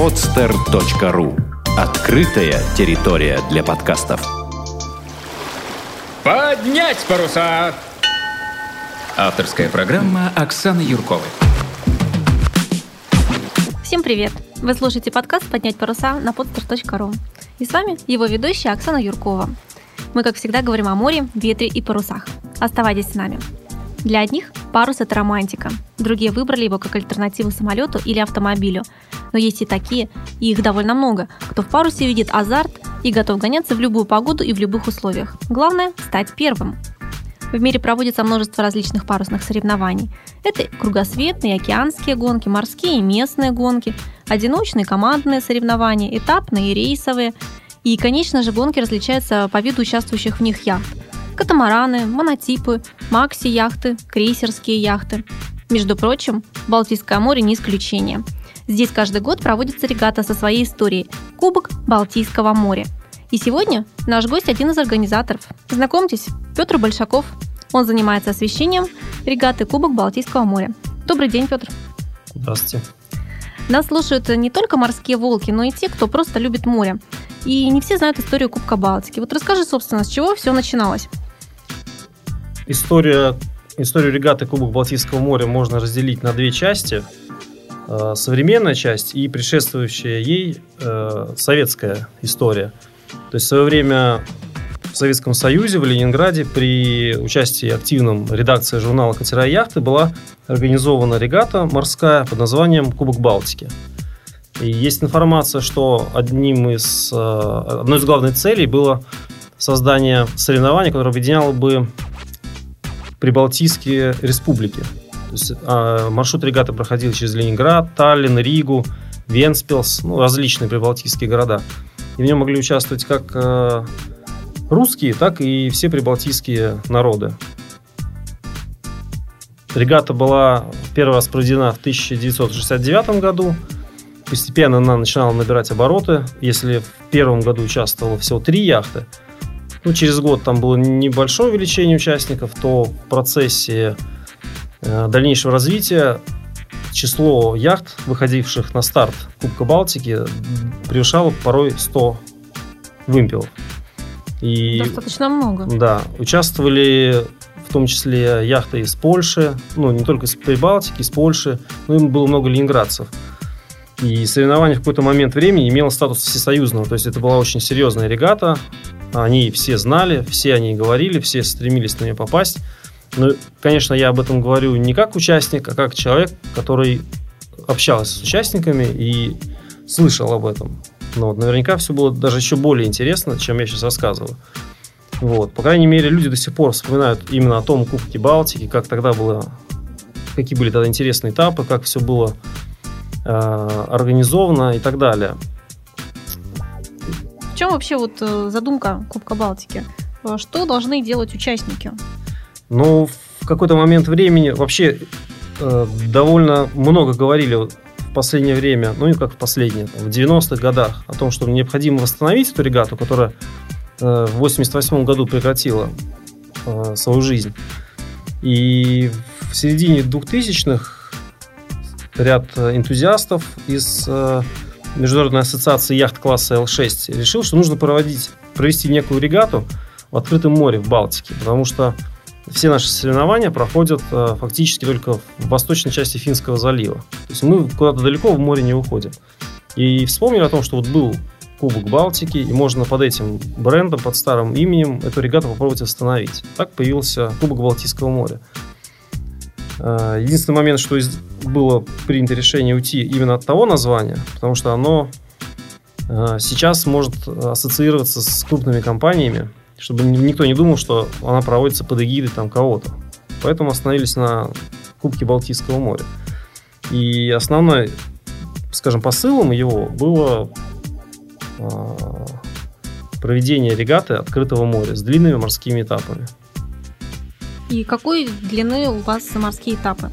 podster.ru Открытая территория для подкастов. Поднять паруса! Авторская программа Оксаны Юрковой. Всем привет! Вы слушаете подкаст «Поднять паруса» на podster.ru. И с вами его ведущая Оксана Юркова. Мы, как всегда, говорим о море, ветре и парусах. Оставайтесь с нами. Для одних парус – это романтика. Другие выбрали его как альтернативу самолету или автомобилю. Но есть и такие, и их довольно много, кто в парусе видит азарт и готов гоняться в любую погоду и в любых условиях. Главное – стать первым. В мире проводится множество различных парусных соревнований. Это кругосветные, океанские гонки, морские и местные гонки, одиночные командные соревнования, этапные и рейсовые. И, конечно же, гонки различаются по виду участвующих в них яхт. Катамараны, монотипы, макси-яхты, крейсерские яхты. Между прочим, Балтийское море не исключение. Здесь каждый год проводится регата со своей историей – Кубок Балтийского моря. И сегодня наш гость – один из организаторов. Знакомьтесь, Петр Большаков. Он занимается освещением регаты Кубок Балтийского моря. Добрый день, Петр. Здравствуйте. Нас слушают не только морские волки, но и те, кто просто любит море. И не все знают историю Кубка Балтики. Вот расскажи, собственно, с чего все начиналось. История, историю регаты Кубок Балтийского моря можно разделить на две части. Э, современная часть и предшествующая ей э, советская история. То есть в свое время в Советском Союзе, в Ленинграде, при участии активном редакции журнала «Катера и яхты» была организована регата морская под названием «Кубок Балтики». И есть информация, что одним из, э, одной из главных целей было создание соревнования, которое объединяло бы прибалтийские республики. То есть, а, маршрут регаты проходил через Ленинград, Таллин, Ригу, Венспилс, ну, различные прибалтийские города. И в нем могли участвовать как э, русские, так и все прибалтийские народы. Регата была первый раз проведена в 1969 году. Постепенно она начинала набирать обороты. Если в первом году участвовало всего три яхты, ну, через год там было небольшое увеличение участников, то в процессе э, дальнейшего развития число яхт, выходивших на старт Кубка Балтики, превышало порой 100 вымпелов. И, Достаточно много. Да, участвовали в том числе яхты из Польши, ну, не только из Прибалтики, из Польши, но им было много ленинградцев. И соревнование в какой-то момент времени имело статус всесоюзного, то есть это была очень серьезная регата, они все знали, все они говорили, все стремились на нее попасть. Но, конечно, я об этом говорю не как участник, а как человек, который общался с участниками и слышал об этом. Но вот наверняка все было даже еще более интересно, чем я сейчас рассказываю. Вот. По крайней мере, люди до сих пор вспоминают именно о том Кубке Балтики, как тогда было, какие были тогда интересные этапы, как все было э, организовано и так далее. Чем вообще вот э, задумка Кубка Балтики? Э, что должны делать участники? Ну, в какой-то момент времени вообще э, довольно много говорили в последнее время, ну не как в последнее, в 90-х годах, о том, что необходимо восстановить эту регату, которая э, в 88 году прекратила э, свою жизнь. И в середине 2000-х ряд энтузиастов из э, Международной ассоциации яхт класса L6 решил, что нужно проводить, провести некую регату в открытом море в Балтике, потому что все наши соревнования проходят э, фактически только в восточной части Финского залива. То есть мы куда-то далеко в море не уходим. И вспомнили о том, что вот был Кубок Балтики, и можно под этим брендом, под старым именем эту регату попробовать восстановить. Так появился Кубок Балтийского моря. Э, единственный момент, что было принято решение уйти именно от того названия, потому что оно э, сейчас может ассоциироваться с крупными компаниями, чтобы никто не думал, что она проводится под эгидой там кого-то. Поэтому остановились на Кубке Балтийского моря. И основной, скажем, посылом его было э, проведение регаты открытого моря с длинными морскими этапами. И какой длины у вас морские этапы?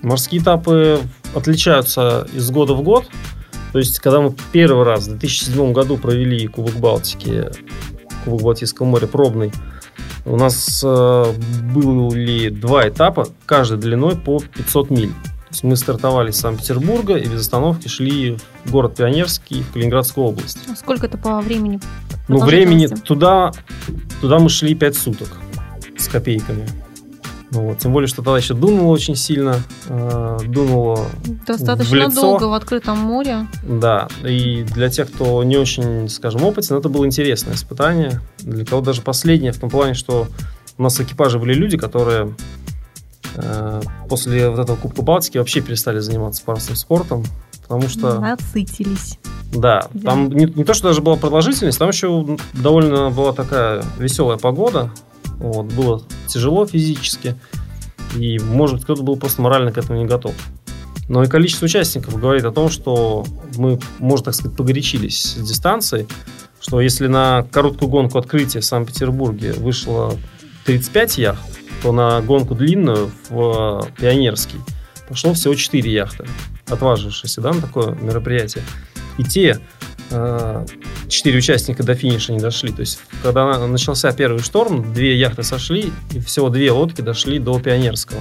Морские этапы отличаются из года в год. То есть, когда мы первый раз в 2007 году провели Кубок Балтики, Кубок Балтийского моря пробный, у нас э, были два этапа, каждый длиной по 500 миль. То есть мы стартовали с Санкт-Петербурга и без остановки шли в город Пионерский, в Калининградскую область. А Сколько это по времени? Ну, времени туда, туда мы шли 5 суток с копейками. Вот. Тем более, что тогда еще дунуло очень сильно. э, дунуло, Достаточно в лицо. долго в открытом море. да. И для тех, кто не очень, скажем, опытен, это было интересное испытание. Для кого даже последнее, в том плане, что у нас в экипаже были люди, которые э, после вот этого Кубка Балтики вообще перестали заниматься парусным спортом, потому что... Насытились. Да, Да. там не, не то, что даже была продолжительность, там еще довольно была такая веселая погода. Вот, было тяжело физически. И, может кто-то был просто морально к этому не готов. Но и количество участников говорит о том, что мы, можно так сказать, погорячились с дистанцией, что если на короткую гонку открытия в Санкт-Петербурге вышло 35 яхт, то на гонку длинную в э, Пионерский пошло всего 4 яхты, отважившиеся да, на такое мероприятие. И те четыре участника до финиша не дошли. То есть, когда на- начался первый шторм, две яхты сошли, и всего две лодки дошли до Пионерского.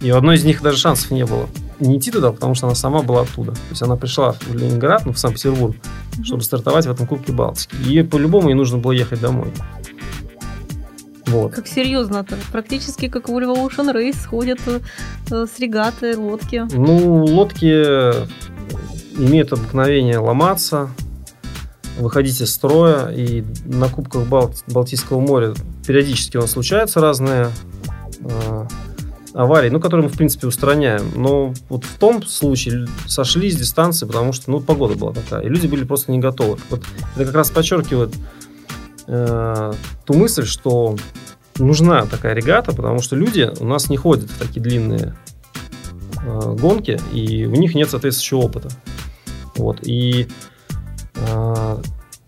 И у одной из них даже шансов не было не идти туда, потому что она сама была оттуда. То есть она пришла в Ленинград, ну, в Санкт-Петербург, чтобы стартовать в этом Кубке Балтики. И по-любому ей нужно было ехать домой. Вот. Как серьезно-то? Практически как в Evolution Race ходят э, э, с регаты, лодки. Ну, лодки имеют обыкновение ломаться, выходить из строя, и на Кубках Бал- Балтийского моря периодически у нас случаются разные э, аварии, ну, которые мы, в принципе, устраняем. Но вот в том случае сошли с дистанции, потому что, ну, погода была такая, и люди были просто не готовы. Вот это как раз подчеркивает э, ту мысль, что нужна такая регата, потому что люди у нас не ходят в такие длинные э, гонки, и у них нет соответствующего опыта. Вот. И э,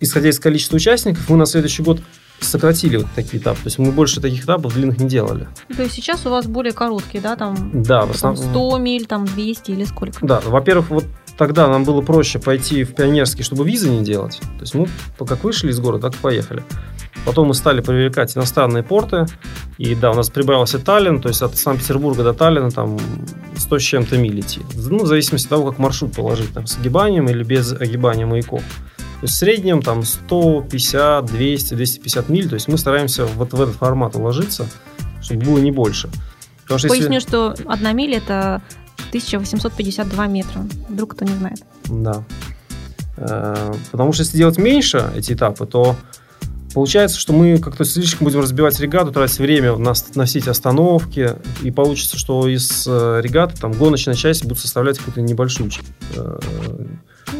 исходя из количества участников, мы на следующий год сократили вот такие этапы. То есть мы больше таких этапов длинных не делали. То есть сейчас у вас более короткие, да, там, Да, в основном. 100 миль, там 200 или сколько? Да, во-первых, вот тогда нам было проще пойти в Пионерский, чтобы визы не делать. То есть мы как вышли из города, так и поехали. Потом мы стали привлекать иностранные порты. И да, у нас прибавился Таллин, то есть от Санкт-Петербурга до Таллина там 100 с чем-то миль идти. Ну, в зависимости от того, как маршрут положить, там, с огибанием или без огибания маяков. То есть в среднем там 150, 200, 250 миль. То есть мы стараемся вот в этот формат уложиться, чтобы было не больше. Потому что если- Поясню, что одна миля это 1852 метра. Вдруг кто не знает. Да. Э, Потому что если делать меньше эти этапы, то получается, что мы как-то слишком будем разбивать регату, тратить время на, эти остановки, и получится, что из э, регаты там гоночная часть будет составлять какую-то небольшую. э,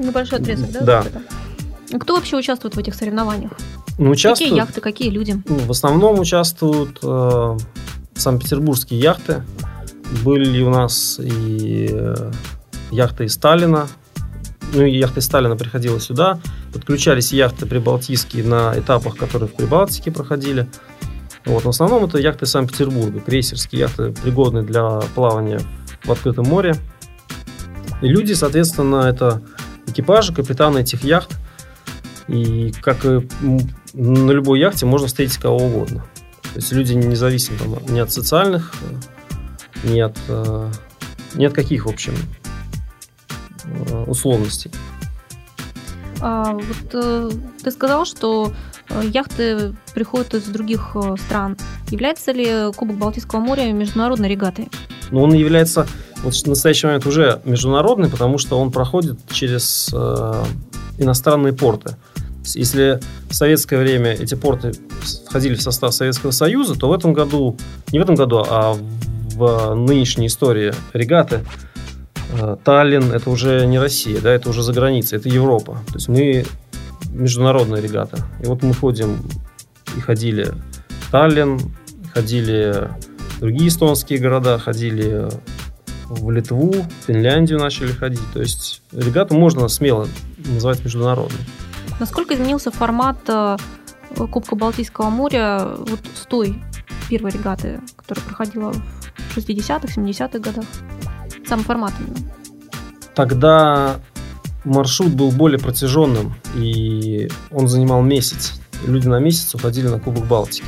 Небольшой отрезок, да? Да. Кто вообще участвует в этих соревнованиях? Ну, участвуют, Какие яхты, какие люди? ну, в основном участвуют э, санкт-петербургские яхты. Были у нас и э, яхты из Сталина. Ну, из Сталина приходила сюда. Подключались яхты прибалтийские на этапах, которые в Прибалтике проходили. Вот, в основном это яхты Санкт-Петербурга, крейсерские яхты, пригодные для плавания в открытом море. И люди, соответственно, это экипажи, капитаны этих яхт. И как и на любой яхте можно встретить кого угодно. То есть люди не зависят там, ни от социальных, э, ни от, э, ни от каких, в общем, условностей. А, вот э, ты сказал, что э, яхты приходят из других э, стран. Является ли Кубок Балтийского моря международной регатой? Но он является вот в настоящий момент уже международный, потому что он проходит через э, иностранные порты. Если в советское время эти порты входили в состав Советского Союза, то в этом году, не в этом году, а в нынешней истории регаты э, Таллин это уже не Россия, да, это уже за границей, это Европа. То есть мы международная регата. И вот мы ходим и ходили в Таллин, ходили в другие эстонские города, ходили в Литву, в Финляндию начали ходить. То есть регату можно смело называть международной. Насколько изменился формат э, Кубка Балтийского моря вот с той первой регаты, которая проходила в 60-х, 70-х годах? Сам формат. Тогда маршрут был более протяженным, и он занимал месяц. Люди на месяц уходили на Кубок Балтики.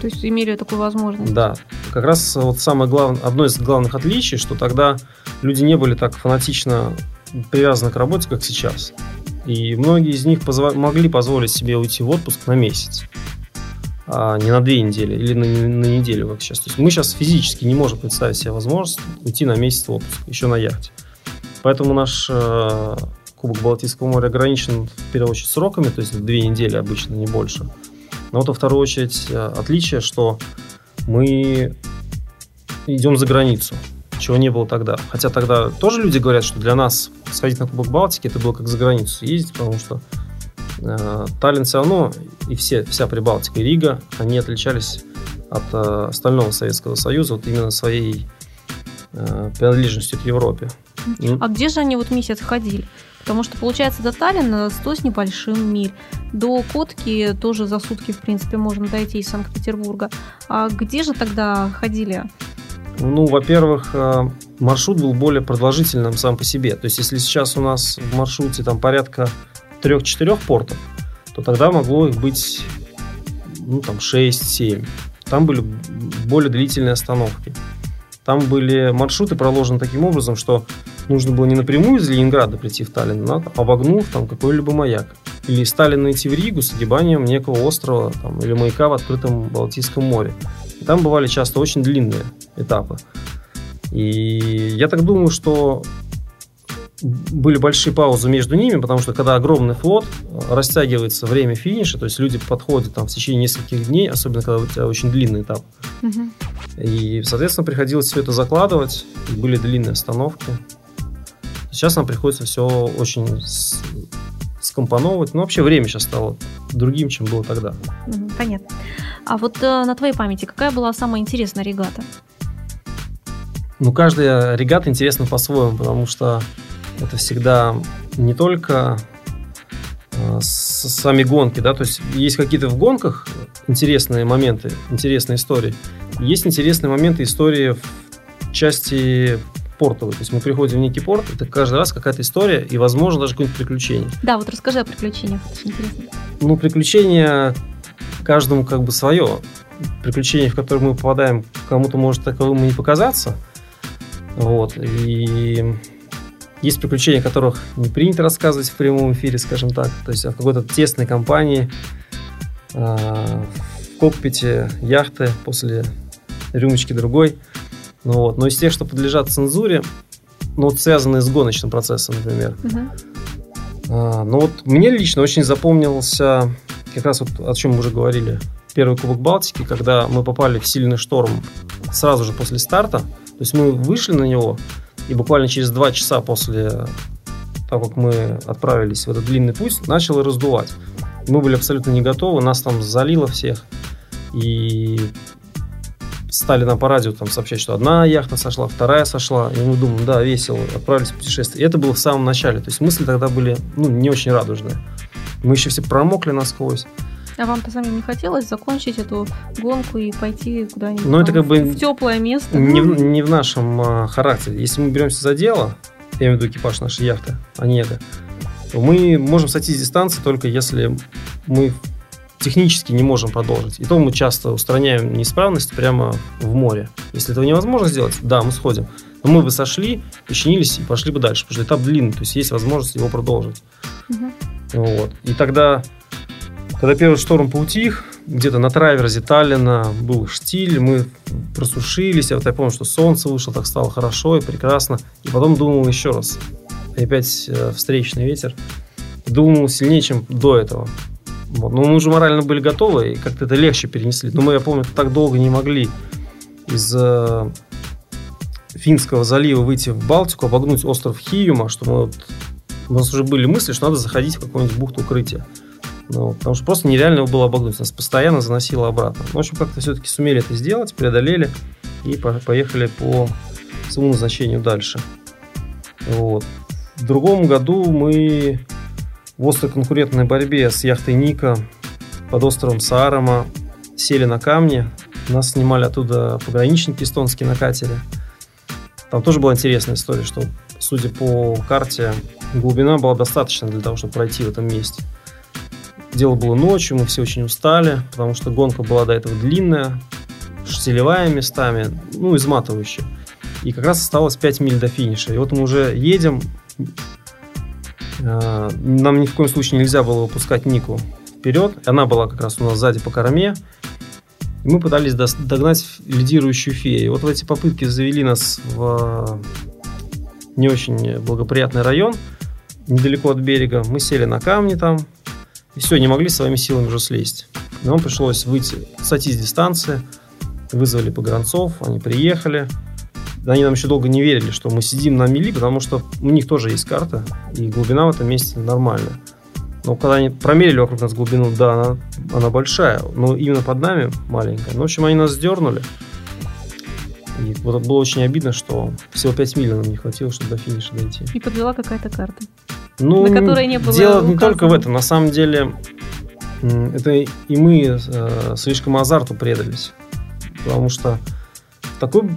То есть имели такую возможность. Да. как раз вот самое главное, одно из главных отличий, что тогда люди не были так фанатично привязаны к работе, как сейчас. И многие из них позво- могли позволить себе уйти в отпуск на месяц, а не на две недели или на, на неделю, как сейчас. То есть мы сейчас физически не можем представить себе возможность уйти на месяц в отпуск, еще на яхте. Поэтому наш э, Кубок Балтийского моря ограничен в первую очередь сроками, то есть две недели обычно, не больше. Но вот во вторую очередь э, отличие, что мы идем за границу, чего не было тогда. Хотя тогда тоже люди говорят, что для нас сходить на Кубок Балтики это было как за границу ездить, потому что Таллин все равно и все, вся Прибалтика и Рига, они отличались от э, остального Советского Союза вот именно своей э, принадлежностью к Европе. А где же они вот месяц ходили? Потому что, получается, до Таллина 100 с небольшим миль. До Котки тоже за сутки, в принципе, можно дойти из Санкт-Петербурга. А где же тогда ходили? Ну, во-первых, э, маршрут был более продолжительным сам по себе. То есть, если сейчас у нас в маршруте там порядка 3-4 портов, то тогда могло их быть ну, там 6-7. Там были более длительные остановки. Там были маршруты проложены таким образом, что нужно было не напрямую из Ленинграда прийти в Таллин, но обогнув там какой-либо маяк. Или из Таллина идти в Ригу с огибанием некого острова там, или маяка в открытом Балтийском море. И там бывали часто очень длинные этапы. И я так думаю, что были большие паузы между ними, потому что когда огромный флот, растягивается время финиша, то есть люди подходят там в течение нескольких дней, особенно когда у тебя очень длинный этап. Угу. И, соответственно, приходилось все это закладывать, и были длинные остановки. Сейчас нам приходится все очень скомпоновывать. Но вообще время сейчас стало другим, чем было тогда. Понятно. А вот э, на твоей памяти какая была самая интересная регата? Ну, каждая регата интересна по-своему, потому что это всегда не только э, сами гонки, да, то есть есть какие-то в гонках интересные моменты, интересные истории, есть интересные моменты истории в части портовый. То есть мы приходим в некий порт, это каждый раз какая-то история и, возможно, даже какое-нибудь приключение. Да, вот расскажи о приключениях, очень интересно. Ну, приключения каждому как бы свое. Приключение, в которое мы попадаем, кому-то может таковым и не показаться. Вот. И есть приключения, о которых не принято рассказывать в прямом эфире, скажем так. То есть в какой-то тесной компании, а, в кокпите яхты после рюмочки другой – ну, вот. Но из тех, что подлежат цензуре, ну, вот связанные с гоночным процессом, например. Угу. А, ну, вот мне лично очень запомнился как раз вот о чем мы уже говорили. Первый Кубок Балтики, когда мы попали в сильный шторм сразу же после старта. То есть мы вышли на него, и буквально через два часа после того, как мы отправились в этот длинный путь, начало раздувать. Мы были абсолютно не готовы, нас там залило всех. И стали нам по радио там сообщать, что одна яхта сошла, вторая сошла, и мы думаем, да, весело, отправились в путешествие. И это было в самом начале, то есть мысли тогда были, ну, не очень радужные. Мы еще все промокли насквозь. А вам-то самим не хотелось закончить эту гонку и пойти куда-нибудь ну, это как бы в теплое место? Не, в, не в нашем а, характере. Если мы беремся за дело, я имею в виду экипаж нашей яхты, а не это, то мы можем сойти с дистанции только если мы технически не можем продолжить. И то мы часто устраняем неисправность прямо в море. Если этого невозможно сделать, да, мы сходим. Но мы бы сошли, починились и пошли бы дальше, потому что этап длинный, то есть есть возможность его продолжить. Угу. Вот. И тогда, когда первый шторм поутих, где-то на траверзе Таллина был штиль, мы просушились, я вот я помню, что солнце вышло, так стало хорошо и прекрасно. И потом думал еще раз. И опять э, встречный ветер. Думал сильнее, чем до этого. Вот. Но мы уже морально были готовы, и как-то это легче перенесли. Но мы, я помню, так долго не могли из э, Финского залива выйти в Балтику, обогнуть остров Хиюма, что мы вот, у нас уже были мысли, что надо заходить в какую-нибудь бухту укрытия. Ну, потому что просто нереально его было обогнуть. Нас постоянно заносило обратно. В общем, как-то все-таки сумели это сделать, преодолели и поехали по своему назначению дальше. Вот. В другом году мы в острой конкурентной борьбе с яхтой Ника под островом Саарама сели на камни. Нас снимали оттуда пограничники эстонские на катере. Там тоже была интересная история, что, судя по карте, глубина была достаточно для того, чтобы пройти в этом месте. Дело было ночью, мы все очень устали, потому что гонка была до этого длинная. штилевая местами, ну, изматывающая. И как раз осталось 5 миль до финиша. И вот мы уже едем. Э, нам ни в коем случае нельзя было выпускать Нику вперед. Она была как раз у нас сзади по корме. И мы пытались догнать лидирующую фею. И вот эти попытки завели нас в не очень благоприятный район, недалеко от берега. Мы сели на камни там, и все, не могли своими силами уже слезть. Нам пришлось выйти, сойти с дистанции, вызвали погранцов, они приехали. Они нам еще долго не верили, что мы сидим на мели, потому что у них тоже есть карта, и глубина в этом месте нормальная. Но когда они промерили вокруг нас глубину, да, она, она большая, но именно под нами маленькая. Ну, в общем, они нас сдернули. И вот было очень обидно, что всего 5 миль нам не хватило, чтобы до финиша дойти. И подвела какая-то карта. Ну, на которой не было дело указано. не только в этом. На самом деле, это и мы э, слишком азарту предались. Потому что в такой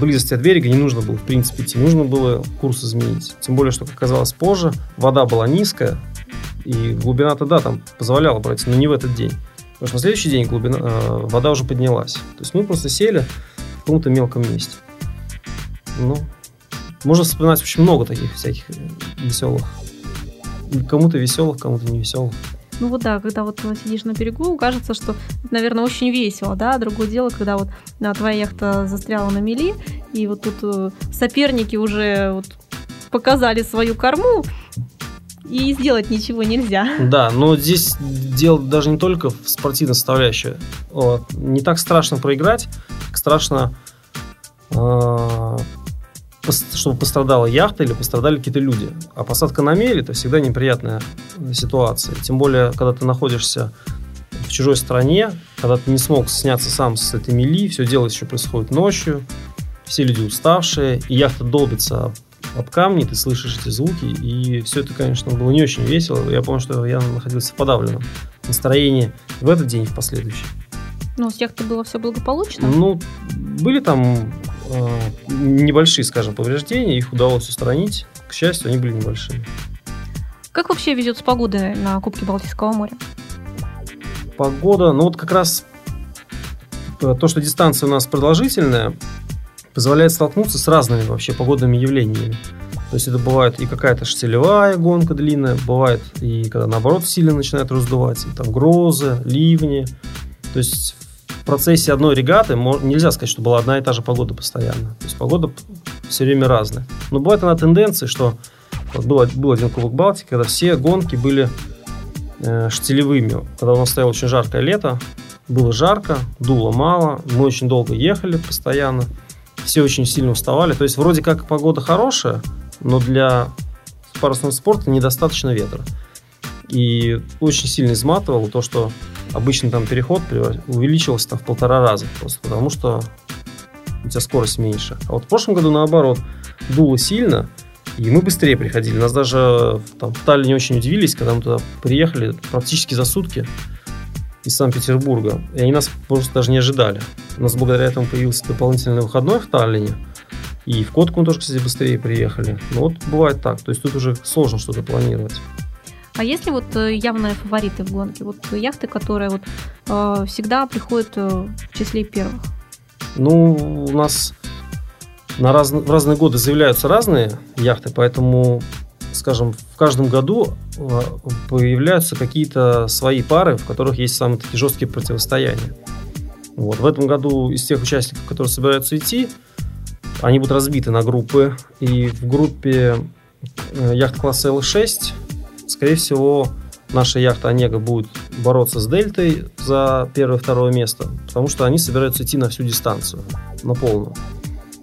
близости от берега не нужно было, в принципе, идти. Нужно было курс изменить. Тем более, что, как оказалось позже, вода была низкая, и глубина-то, да, там позволяла брать, но не в этот день. Потому что на следующий день глубина, э, вода уже поднялась. То есть мы просто сели в каком-то мелком месте. Ну, можно вспоминать очень много таких всяких веселых. Кому-то веселых, кому-то не веселых. Ну вот да, когда вот сидишь на берегу, кажется, что, наверное, очень весело, да. Другое дело, когда вот да, твоя яхта застряла на мели, и вот тут э, соперники уже вот показали свою корму, и сделать ничего нельзя. Да, но здесь дело даже не только в спортивной составляющей. Вот. Не так страшно проиграть, как страшно э, чтобы пострадала яхта или пострадали какие-то люди. А посадка на мели – это всегда неприятная ситуация. Тем более, когда ты находишься в чужой стране, когда ты не смог сняться сам с этой мели, все дело еще происходит ночью, все люди уставшие, и яхта долбится об камни, ты слышишь эти звуки, и все это, конечно, было не очень весело. Я помню, что я находился в подавленном настроении в этот день и в последующий. Ну, с яхтой было все благополучно? Ну, были там небольшие, скажем, повреждения, их удалось устранить. К счастью, они были небольшими. Как вообще везет с погодой на Кубке Балтийского моря? Погода, ну вот как раз э, то, что дистанция у нас продолжительная, позволяет столкнуться с разными вообще погодными явлениями. То есть это бывает и какая-то штилевая гонка длинная, бывает и когда наоборот сильно начинает раздувать, и там грозы, ливни. То есть процессе одной регаты нельзя сказать, что была одна и та же погода постоянно. То есть погода все время разная. Но бывает она тенденция, что вот был, был один Кубок Балтики, когда все гонки были э, штилевыми. Когда у нас стояло очень жаркое лето, было жарко, дуло мало, мы очень долго ехали постоянно, все очень сильно уставали. То есть вроде как погода хорошая, но для парусного спорта недостаточно ветра. И очень сильно изматывало то, что обычно там переход увеличивался там в полтора раза, просто потому что у тебя скорость меньше. А вот в прошлом году наоборот дуло сильно, и мы быстрее приходили. Нас даже там, в Таллине очень удивились, когда мы туда приехали практически за сутки из Санкт-Петербурга. И они нас просто даже не ожидали. У нас благодаря этому появился дополнительный выходной в Таллине. И в Котку мы тоже, кстати, быстрее приехали. Но вот бывает так. То есть тут уже сложно что-то планировать. А есть ли вот э, явные фавориты в гонке? Вот яхты, которые вот э, всегда приходят э, в числе первых? Ну, у нас на раз, в разные годы заявляются разные яхты, поэтому, скажем, в каждом году э, появляются какие-то свои пары, в которых есть самые такие жесткие противостояния. Вот. В этом году из тех участников, которые собираются идти, они будут разбиты на группы. И в группе яхт класса L6 Скорее всего, наша яхта Онега будет бороться с Дельтой за первое и второе место, потому что они собираются идти на всю дистанцию, на полную.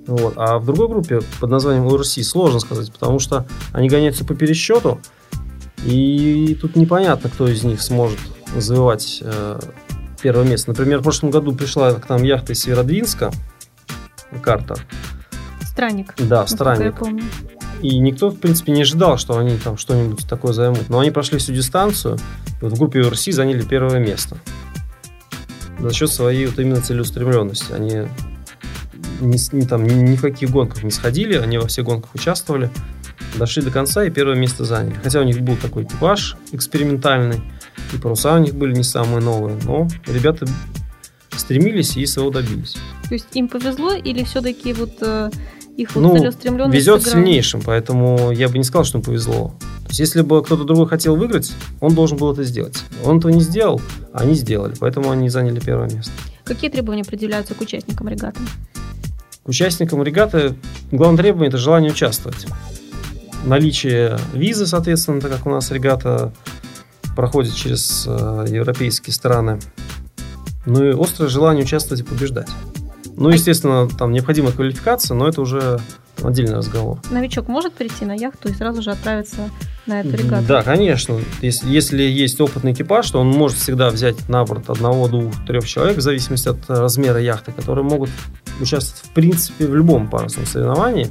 Вот. А в другой группе под названием ORC сложно сказать, потому что они гоняются по пересчету, и тут непонятно, кто из них сможет завоевать э, первое место. Например, в прошлом году пришла к нам яхта из Северодвинска, карта. Странник. Да, странник. Я помню. И никто, в принципе, не ожидал, что они там что-нибудь такое займут. Но они прошли всю дистанцию, и вот в группе URC заняли первое место. За счет своей вот именно целеустремленности. Они не, не, там, ни, ни в каких гонках не сходили, они во всех гонках участвовали, дошли до конца и первое место заняли. Хотя у них был такой экипаж экспериментальный, и паруса у них были не самые новые, но ребята стремились и своего добились. То есть им повезло или все-таки вот э, их вот Ну, целеустремленность везет сыграла? сильнейшим, поэтому я бы не сказал, что ему повезло. То есть, если бы кто-то другой хотел выиграть, он должен был это сделать. Он этого не сделал, а они сделали, поэтому они заняли первое место. Какие требования определяются к участникам регаты? К участникам регаты главное требование – это желание участвовать. Наличие визы, соответственно, так как у нас регата проходит через э, европейские страны. Ну и острое желание участвовать и побеждать. Ну, естественно, там необходима квалификация, но это уже отдельный разговор. Новичок может прийти на яхту и сразу же отправиться на эту регату? Да, конечно. Если, если есть опытный экипаж, то он может всегда взять на борт одного, двух, трех человек, в зависимости от размера яхты, которые могут участвовать в принципе в любом парусном соревновании.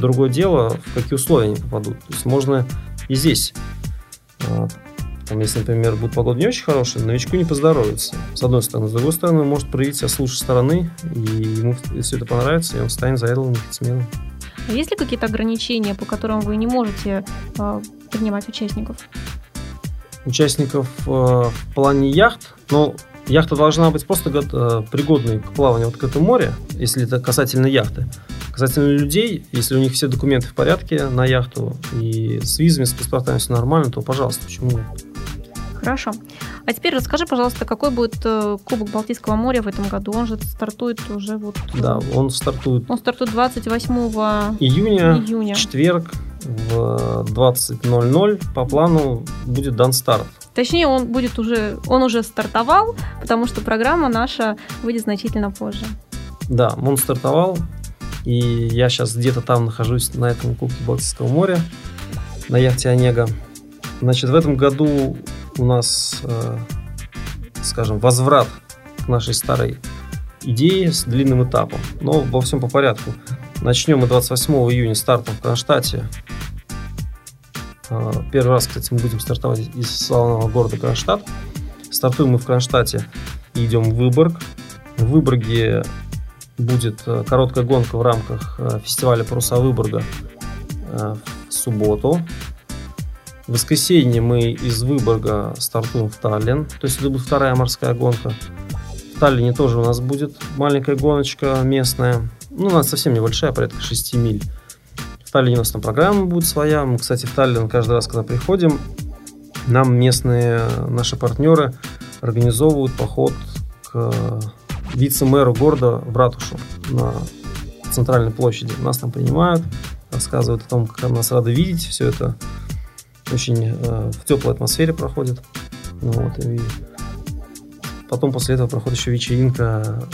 Другое дело, в какие условия они попадут. То есть можно и здесь. Там, если, например, будет погода не очень хорошая, новичку не поздоровится. С одной стороны. С другой стороны, может проявить себя с лучшей стороны, и ему все это понравится, и он станет заядлым яхтсменом. А есть ли какие-то ограничения, по которым вы не можете э, принимать участников? участников э, в плане яхт, но яхта должна быть просто э, пригодной к плаванию в открытом море, если это касательно яхты. Касательно людей, если у них все документы в порядке на яхту и с визами, с паспортами все нормально, то пожалуйста, почему нет? Хорошо. А теперь расскажи, пожалуйста, какой будет э, Кубок Балтийского моря в этом году? Он же стартует уже вот... Да, он стартует Он стартует 28 июня, июня. четверг в 20.00. По плану будет дан старт. Точнее, он будет уже, он уже стартовал, потому что программа наша выйдет значительно позже. Да, он стартовал, и я сейчас где-то там нахожусь на этом Кубке Балтийского моря, на яхте Онега. Значит, в этом году у нас, э, скажем, возврат к нашей старой идее с длинным этапом. Но во всем по порядку. Начнем мы 28 июня стартом в Кронштадте. Э, Первый раз, кстати, мы будем стартовать из славного города Кронштадт. Стартуем мы в Кронштадте и идем в Выборг. В Выборге будет э, короткая гонка в рамках фестиваля паруса Выборга в субботу. В воскресенье мы из Выборга стартуем в Таллин, то есть это будет вторая морская гонка. В Таллине тоже у нас будет маленькая гоночка местная, ну, у нас совсем небольшая, порядка 6 миль. В Таллине у нас там программа будет своя. Мы, кстати, в Таллин каждый раз, когда приходим, нам местные наши партнеры организовывают поход к вице-мэру города в ратушу на центральной площади. Нас там принимают, рассказывают о том, как нас рады видеть. Все это очень э, в теплой атмосфере проходит. Ну вот, и потом после этого проходит еще вечеринка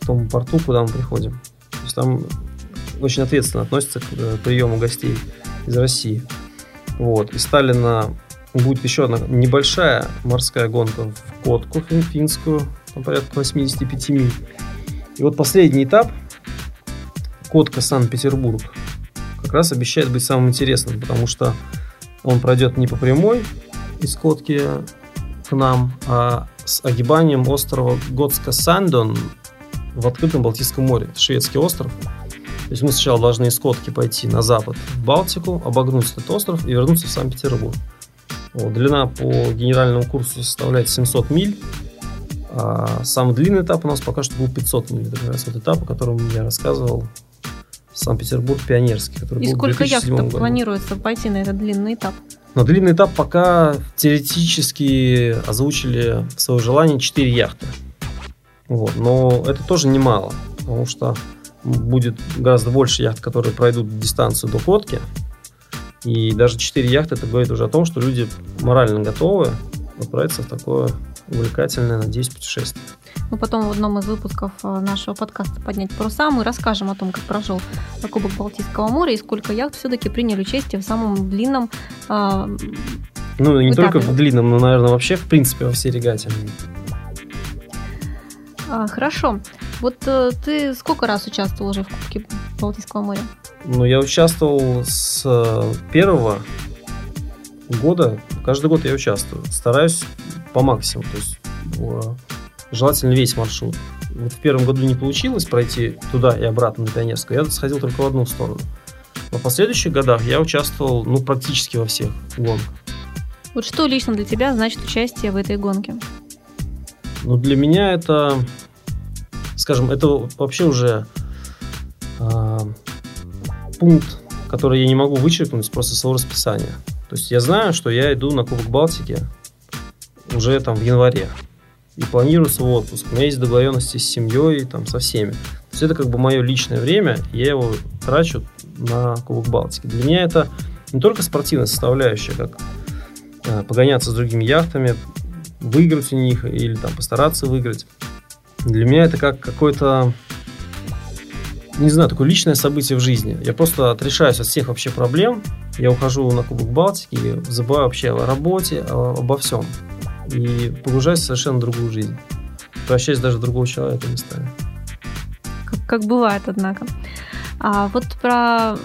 в том порту, куда мы приходим. То есть там очень ответственно относятся к э, приему гостей из России. Вот. Из Сталина будет еще одна небольшая морская гонка в Котку фин- финскую, там порядка 85 миль. И вот последний этап, Котка Санкт-Петербург, как раз обещает быть самым интересным, потому что он пройдет не по прямой из Котки к нам, а с огибанием острова Готска-Сандон в открытом Балтийском море. Шведский остров. То есть мы сначала должны из Котки пойти на запад в Балтику, обогнуть этот остров и вернуться в Санкт-Петербург. Вот, длина по генеральному курсу составляет 700 миль. А самый длинный этап у нас пока что был 500 миль. Это как раз вот этап, о котором я рассказывал. Санкт-Петербург пионерский, который И был в сколько 2007 яхт году. планируется пойти на этот длинный этап? Но длинный этап пока теоретически озвучили свое желание 4 яхты. Вот. Но это тоже немало, потому что будет гораздо больше яхт, которые пройдут дистанцию до Котки. И даже 4 яхты это говорит уже о том, что люди морально готовы отправиться в такое увлекательное, надеюсь, путешествие. Мы потом в одном из выпусков э, нашего подкаста «Поднять паруса» мы расскажем о том, как прошел Кубок Балтийского моря и сколько яхт все-таки приняли участие в самом длинном а, Ну, не Этапе. только в длинном, но, наверное, вообще, в принципе, во всей регате. а, Хорошо. Вот э, ты сколько раз участвовал уже в Кубке Балтийского моря? Ну, я участвовал с э, первого года. Каждый год я участвую. Стараюсь по максимуму. То есть э, желательно весь маршрут. Вот в первом году не получилось пройти туда и обратно на Пионерскую. Я сходил только в одну сторону. Но в последующих годах я участвовал ну, практически во всех гонках. Вот что лично для тебя значит участие в этой гонке? Ну, для меня это скажем, это вообще уже э, пункт, который я не могу вычеркнуть просто своего расписания. То есть я знаю, что я иду на Кубок Балтики уже там в январе и планируется отпуск. У меня есть договоренности с семьей, там, со всеми. То есть это как бы мое личное время, я его трачу на Кубок Балтики. Для меня это не только спортивная составляющая, как э, погоняться с другими яхтами, выиграть у них или там постараться выиграть. Для меня это как какой-то, не знаю, такое личное событие в жизни. Я просто отрешаюсь от всех вообще проблем, я ухожу на Кубок Балтики, забываю вообще о работе, обо всем. И погружаюсь в совершенно другую жизнь. Прощаюсь даже другого человека местами. Как, как бывает, однако. А вот про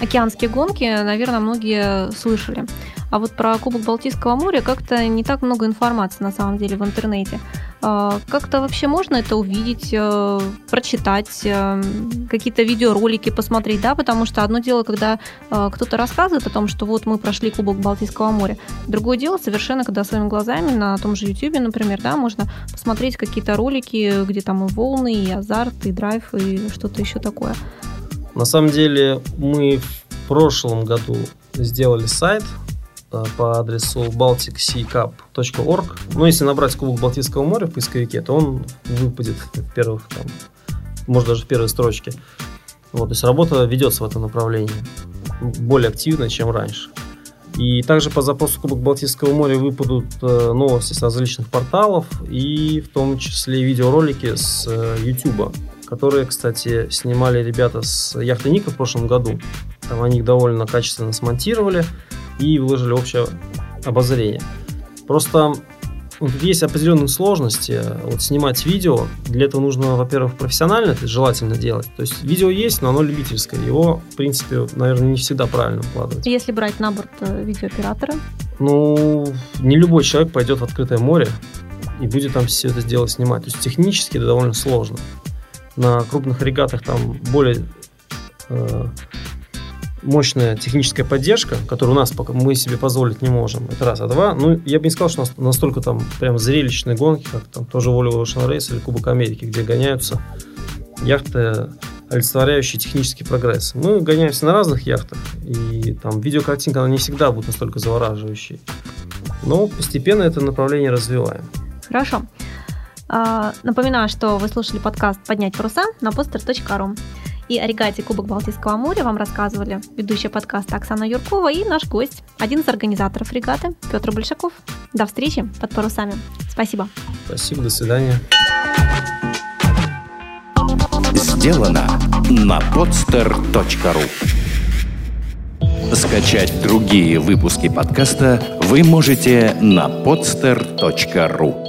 океанские гонки, наверное, многие слышали. А вот про Кубок Балтийского моря как-то не так много информации на самом деле в интернете. А, как-то вообще можно это увидеть, э, прочитать, э, какие-то видеоролики посмотреть, да, потому что одно дело, когда э, кто-то рассказывает о том, что вот мы прошли Кубок Балтийского моря, другое дело совершенно, когда своими глазами на том же YouTube, например, да, можно посмотреть какие-то ролики, где там и волны, и азарт, и драйв, и что-то еще такое. На самом деле мы в прошлом году сделали сайт по адресу balticseacup.org. Ну, если набрать Кубок Балтийского моря в поисковике, то он выпадет в первых, там, может, даже в первой строчке. Вот, то есть работа ведется в этом направлении более активно, чем раньше. И также по запросу Кубок Балтийского моря выпадут э, новости с различных порталов и в том числе видеоролики с э, YouTube, которые, кстати, снимали ребята с яхты Ника в прошлом году. Там они их довольно качественно смонтировали и выложили общее обозрение. Просто вот есть определенные сложности. Вот снимать видео, для этого нужно, во-первых, профессионально это желательно делать. То есть видео есть, но оно любительское. Его, в принципе, наверное, не всегда правильно укладывать. Если брать на борт э, видеооператора? Ну, не любой человек пойдет в открытое море и будет там все это дело снимать. То есть технически это довольно сложно. На крупных регатах там более э, мощная техническая поддержка, которую у нас пока мы себе позволить не можем. Это раз. А два, ну, я бы не сказал, что настолько там прям зрелищные гонки, как там тоже Volvo Ocean Race или Кубок Америки, где гоняются яхты, олицетворяющие технический прогресс. Мы гоняемся на разных яхтах, и там видеокартинка, она не всегда будет настолько завораживающей. Но постепенно это направление развиваем. Хорошо. А, напоминаю, что вы слушали подкаст «Поднять паруса» на poster.ru и о регате Кубок Балтийского моря вам рассказывали ведущая подкаста Оксана Юркова и наш гость, один из организаторов регаты Петр Большаков. До встречи под парусами. Спасибо. Спасибо, до свидания. Сделано на podster.ru Скачать другие выпуски подкаста вы можете на podster.ru